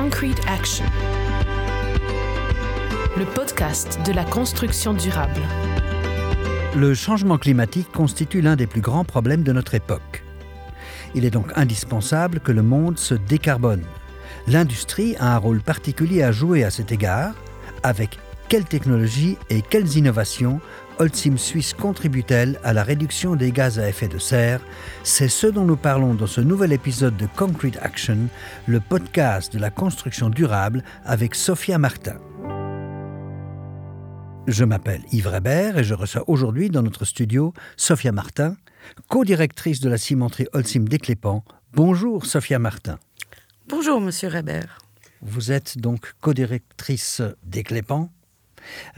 Concrete Action, le podcast de la construction durable. Le changement climatique constitue l'un des plus grands problèmes de notre époque. Il est donc indispensable que le monde se décarbone. L'industrie a un rôle particulier à jouer à cet égard. Avec quelles technologies et quelles innovations Holcim Suisse contribue-t-elle à la réduction des gaz à effet de serre? C'est ce dont nous parlons dans ce nouvel épisode de Concrete Action, le podcast de la construction durable avec Sophia Martin. Je m'appelle Yves Reber et je reçois aujourd'hui dans notre studio Sophia Martin, co-directrice de la cimenterie Holcim d'Éclépan. Bonjour Sophia Martin. Bonjour Monsieur Reber. Vous êtes donc co-directrice d'Éclépan.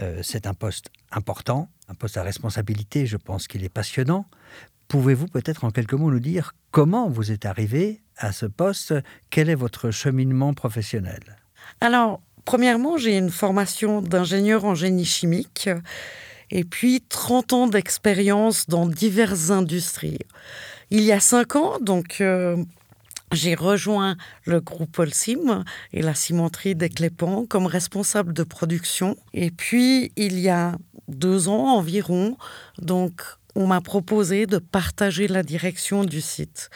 Euh, c'est un poste important, poste à responsabilité, je pense qu'il est passionnant. Pouvez-vous peut-être en quelques mots nous dire comment vous êtes arrivé à ce poste? Quel est votre cheminement professionnel? Alors, premièrement, j'ai une formation d'ingénieur en génie chimique et puis 30 ans d'expérience dans diverses industries. Il y a 5 ans, donc euh, j'ai rejoint le groupe Holcim et la cimenterie des Clépans comme responsable de production. Et puis, il y a deux ans environ, donc on m'a proposé de partager la direction du site.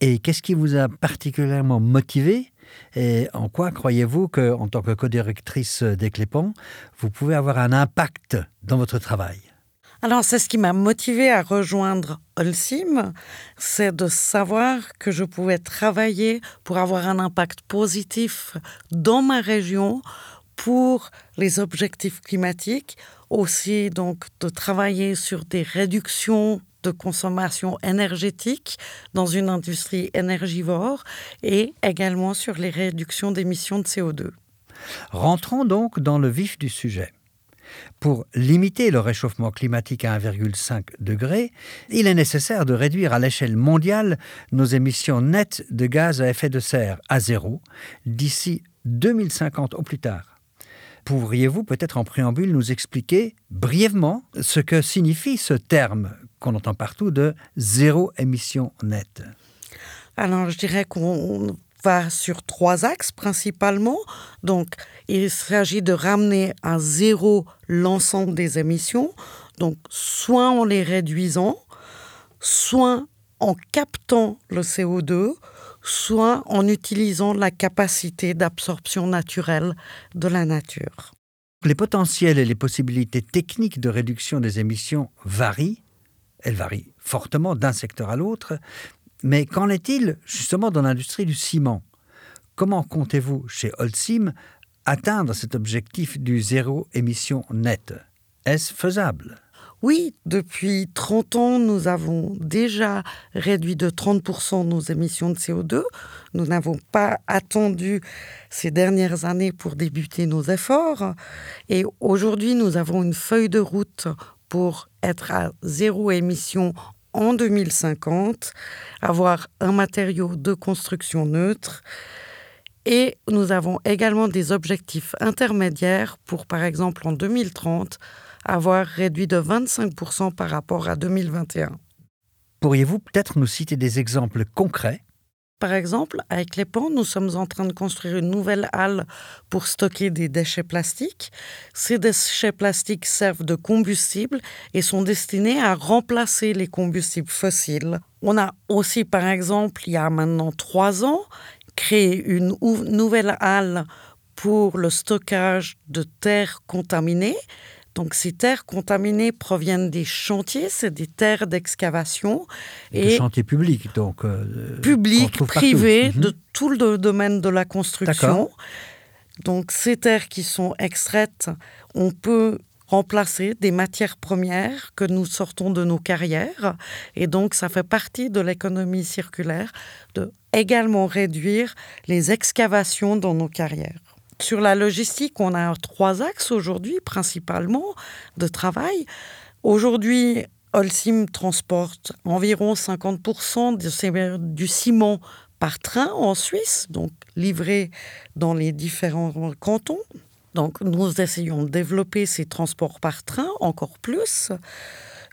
Et qu'est-ce qui vous a particulièrement motivé et en quoi croyez-vous que, en tant que co-directrice des Clépans, vous pouvez avoir un impact dans votre travail? Alors, c'est ce qui m'a motivé à rejoindre Holcim, c'est de savoir que je pouvais travailler pour avoir un impact positif dans ma région pour les objectifs climatiques, aussi donc de travailler sur des réductions de consommation énergétique dans une industrie énergivore et également sur les réductions d'émissions de CO2. Rentrons donc dans le vif du sujet. Pour limiter le réchauffement climatique à 1,5 degré, il est nécessaire de réduire à l'échelle mondiale nos émissions nettes de gaz à effet de serre à zéro d'ici 2050 au plus tard. Pourriez-vous peut-être en préambule nous expliquer brièvement ce que signifie ce terme qu'on entend partout de zéro émission nette? Alors je dirais qu'on sur trois axes principalement. Donc, il s'agit de ramener à zéro l'ensemble des émissions, donc soit en les réduisant, soit en captant le CO2, soit en utilisant la capacité d'absorption naturelle de la nature. Les potentiels et les possibilités techniques de réduction des émissions varient. Elles varient fortement d'un secteur à l'autre, mais qu'en est-il justement dans l'industrie du ciment? Comment comptez-vous chez Holcim atteindre cet objectif du zéro émission nette? Est-ce faisable? Oui, depuis 30 ans, nous avons déjà réduit de 30% nos émissions de CO2. Nous n'avons pas attendu ces dernières années pour débuter nos efforts. Et aujourd'hui, nous avons une feuille de route pour être à zéro émission en 2050, avoir un matériau de construction neutre. Et nous avons également des objectifs intermédiaires pour, par exemple, en 2030, avoir réduit de 25% par rapport à 2021. Pourriez-vous peut-être nous citer des exemples concrets? Par exemple, avec les ponts, nous sommes en train de construire une nouvelle halle pour stocker des déchets plastiques. Ces déchets plastiques servent de combustible et sont destinés à remplacer les combustibles fossiles. On a aussi, par exemple, il y a maintenant trois ans, créé une nouvelle halle pour le stockage de terres contaminées donc ces terres contaminées proviennent des chantiers, c'est des terres d'excavation. Des chantiers publics, donc. Euh, publics, privés, de mhm. tout le domaine de la construction. Donc ces terres qui sont extraites, on peut remplacer des matières premières que nous sortons de nos carrières. Et donc, ça fait partie de l'économie circulaire de également réduire les excavations dans nos carrières. Sur la logistique, on a trois axes aujourd'hui, principalement, de travail. Aujourd'hui, Holcim transporte environ 50% du ciment par train en Suisse, donc livré dans les différents cantons. Donc nous essayons de développer ces transports par train encore plus,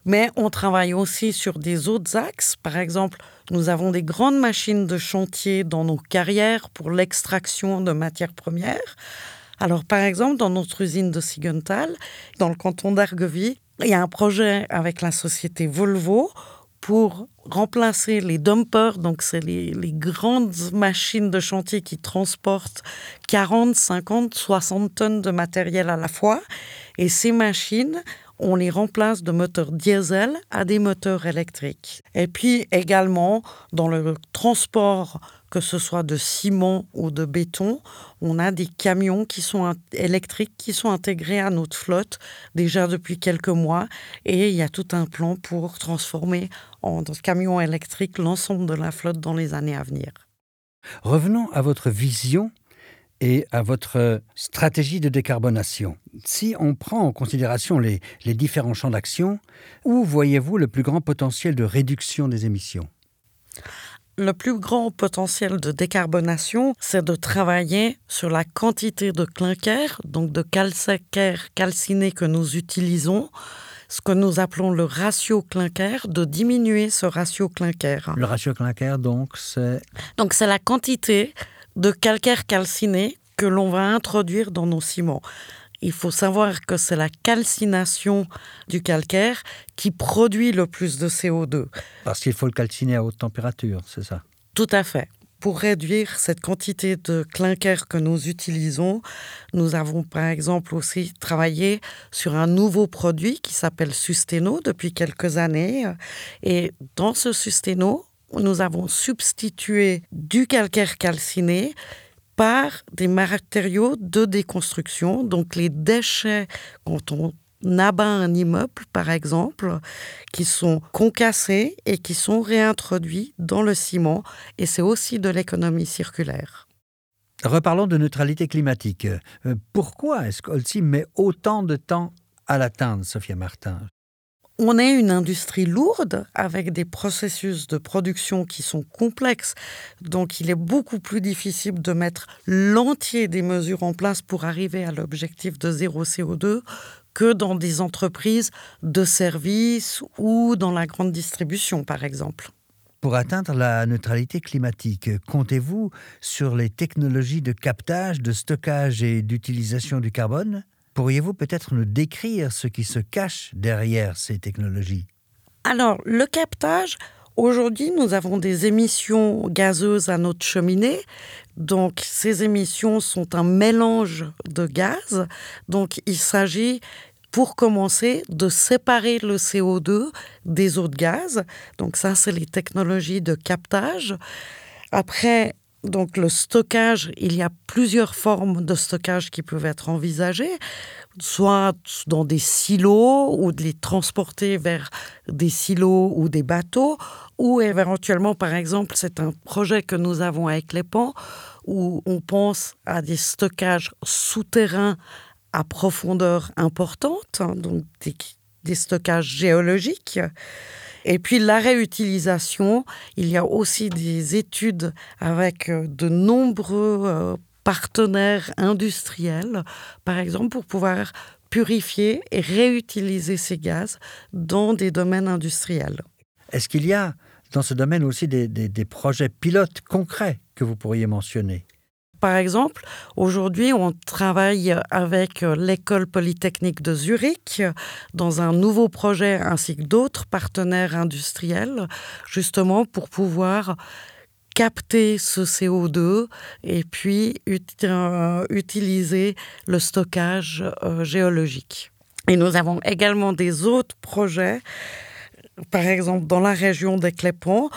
mais on travaille aussi sur des autres axes, par exemple Nous avons des grandes machines de chantier dans nos carrières pour l'extraction de matières premières. Alors, par exemple, dans notre usine de Sigenthal, dans le canton d'Argovie, il y a un projet avec la société Volvo pour remplacer les dumpers, donc c'est les, les, grandes machines de chantier qui transportent 40, 50, 60 tonnes de matériel à la fois. Et ces machines, on les remplace de moteurs diesel à des moteurs électriques. Et puis également, dans le transport, que ce soit de ciment ou de béton, on a des camions qui sont électriques qui sont intégrés à notre flotte déjà depuis quelques mois. Et il y a tout un plan pour transformer en camions électriques l'ensemble de la flotte dans les années à venir. Revenons à votre vision et à votre stratégie de décarbonation. Si on prend en considération les, les différents champs d'action, où voyez-vous le plus grand potentiel de réduction des émissions? Le plus grand potentiel de décarbonation, c'est de travailler sur la quantité de clinker, donc de calcaire calciné que nous utilisons, ce que nous appelons le ratio clinker, de diminuer ce ratio clinker. Le ratio clinker, donc, c'est... Donc, c'est la quantité de calcaire calciné que l'on va introduire dans nos ciments. Il faut savoir que c'est la calcination du calcaire qui produit le plus de CO2. Parce qu'il faut le calciner à haute température, c'est ça Tout à fait. Pour réduire cette quantité de clinker que nous utilisons, nous avons par exemple aussi travaillé sur un nouveau produit qui s'appelle Susteno depuis quelques années. Et dans ce Susteno, nous avons substitué du calcaire calciné par des matériaux de déconstruction, donc les déchets quand on abat un immeuble, par exemple, qui sont concassés et qui sont réintroduits dans le ciment, et c'est aussi de l'économie circulaire. Reparlons de neutralité climatique. Euh, pourquoi est-ce qu'Olsim met autant de temps à l'atteindre, Sophia Martin? On est une industrie lourde avec des processus de production qui sont complexes. Donc il est beaucoup plus difficile de mettre l'entier des mesures en place pour arriver à l'objectif de zéro CO2 que dans des entreprises de services ou dans la grande distribution, par exemple. Pour atteindre la neutralité climatique, comptez-vous sur les technologies de captage, de stockage et d'utilisation du carbone? Pourriez-vous peut-être nous décrire ce qui se cache derrière ces technologies? Alors, le captage, aujourd'hui, nous avons des émissions gazeuses à notre cheminée. Donc, ces émissions sont un mélange de gaz. Donc, il s'agit pour commencer, de séparer le CO2 des autres gaz. Donc ça, c'est les technologies de captage. Après, donc le stockage, il y a plusieurs formes de stockage qui peuvent être envisagées, soit dans des silos ou de les transporter vers des silos ou des bateaux, ou éventuellement, par exemple, c'est un projet que nous avons avec les pans où on pense à des stockages souterrains à profondeur importante, hein, donc des, des stockages géologiques. Et puis la réutilisation, il y a aussi des études avec euh, de nombreux euh, partenaires industriels, par exemple, pour pouvoir purifier et réutiliser ces gaz dans des domaines industriels. Est-ce qu'il y a dans ce domaine aussi des, des, des projets pilotes concrets que vous pourriez mentionner? Par exemple, aujourd'hui, on travaille avec euh, l'école polytechnique de Zurich dans un nouveau projet ainsi que d'autres partenaires industriels, justement pour pouvoir capter ce CO2 et puis euh, utiliser le stockage euh, géologique. Et nous avons également des autres projets par exemple, dans la région des Clépons,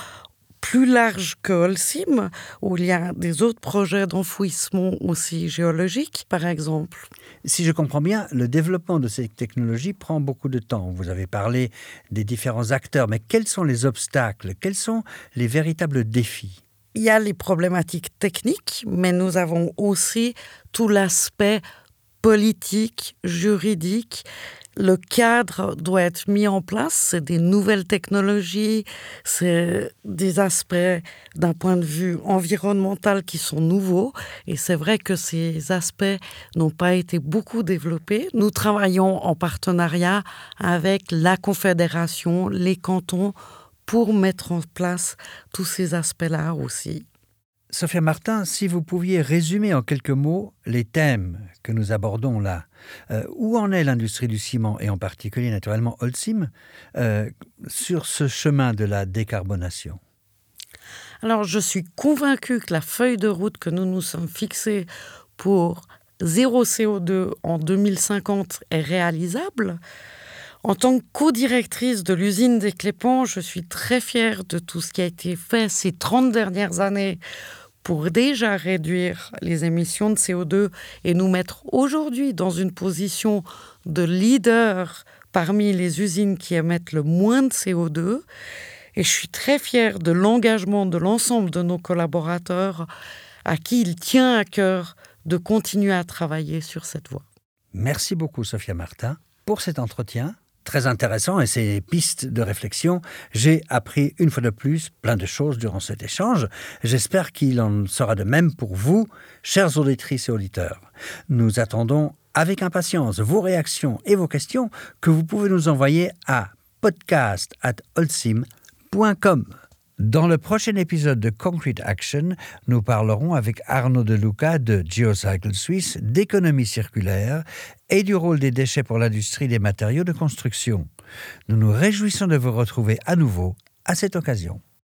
plus large que Holcim, où il y a des autres projets d'enfouissement aussi géologiques, par exemple. Si je comprends bien, le développement de ces technologies prend beaucoup de temps. Vous avez parlé des différents acteurs, mais quels sont les obstacles? Quels sont les véritables défis? Il y a les problématiques techniques, mais nous avons aussi tout l'aspect politique, juridique, le cadre doit être mis en place, c'est des nouvelles technologies, c'est des aspects d'un point de vue environnemental qui sont nouveaux et c'est vrai que ces aspects n'ont pas été beaucoup développés. Nous travaillons en partenariat avec la Confédération, les cantons pour mettre en place tous ces aspects-là aussi. Sophia Martin, si vous pouviez résumer en quelques mots les thèmes que nous abordons là, euh, où en est l'industrie du ciment et en particulier naturellement Holcim euh, sur ce chemin de la décarbonation? Alors je suis convaincue que la feuille de route que nous nous sommes fixée pour zéro CO2 en 2050 est réalisable. En tant que co-directrice de l'usine des Clépans, je suis très fière de tout ce qui a été fait ces 30 dernières années pour déjà réduire les émissions de CO2 et nous mettre aujourd'hui dans une position de leader parmi les usines qui émettent le moins de CO2. Et je suis très fière de l'engagement de l'ensemble de nos collaborateurs à qui il tient à cœur de continuer à travailler sur cette voie. Merci beaucoup Sophia Martin pour cet entretien très intéressant et ces pistes de réflexion. J'ai appris une fois de plus plein de choses durant cet échange. J'espère qu'il en sera de même pour vous, chers auditrices et auditeurs. Nous attendons avec impatience vos réactions et vos questions que vous pouvez nous envoyer à podcast@olsim.com. Dans le prochain épisode de Concrete Action, nous parlerons avec Arnaud Deluca de Geocycle Suisse d'économie circulaire et du rôle des déchets pour l'industrie des matériaux de construction. Nous nous réjouissons de vous retrouver à nouveau à cette occasion.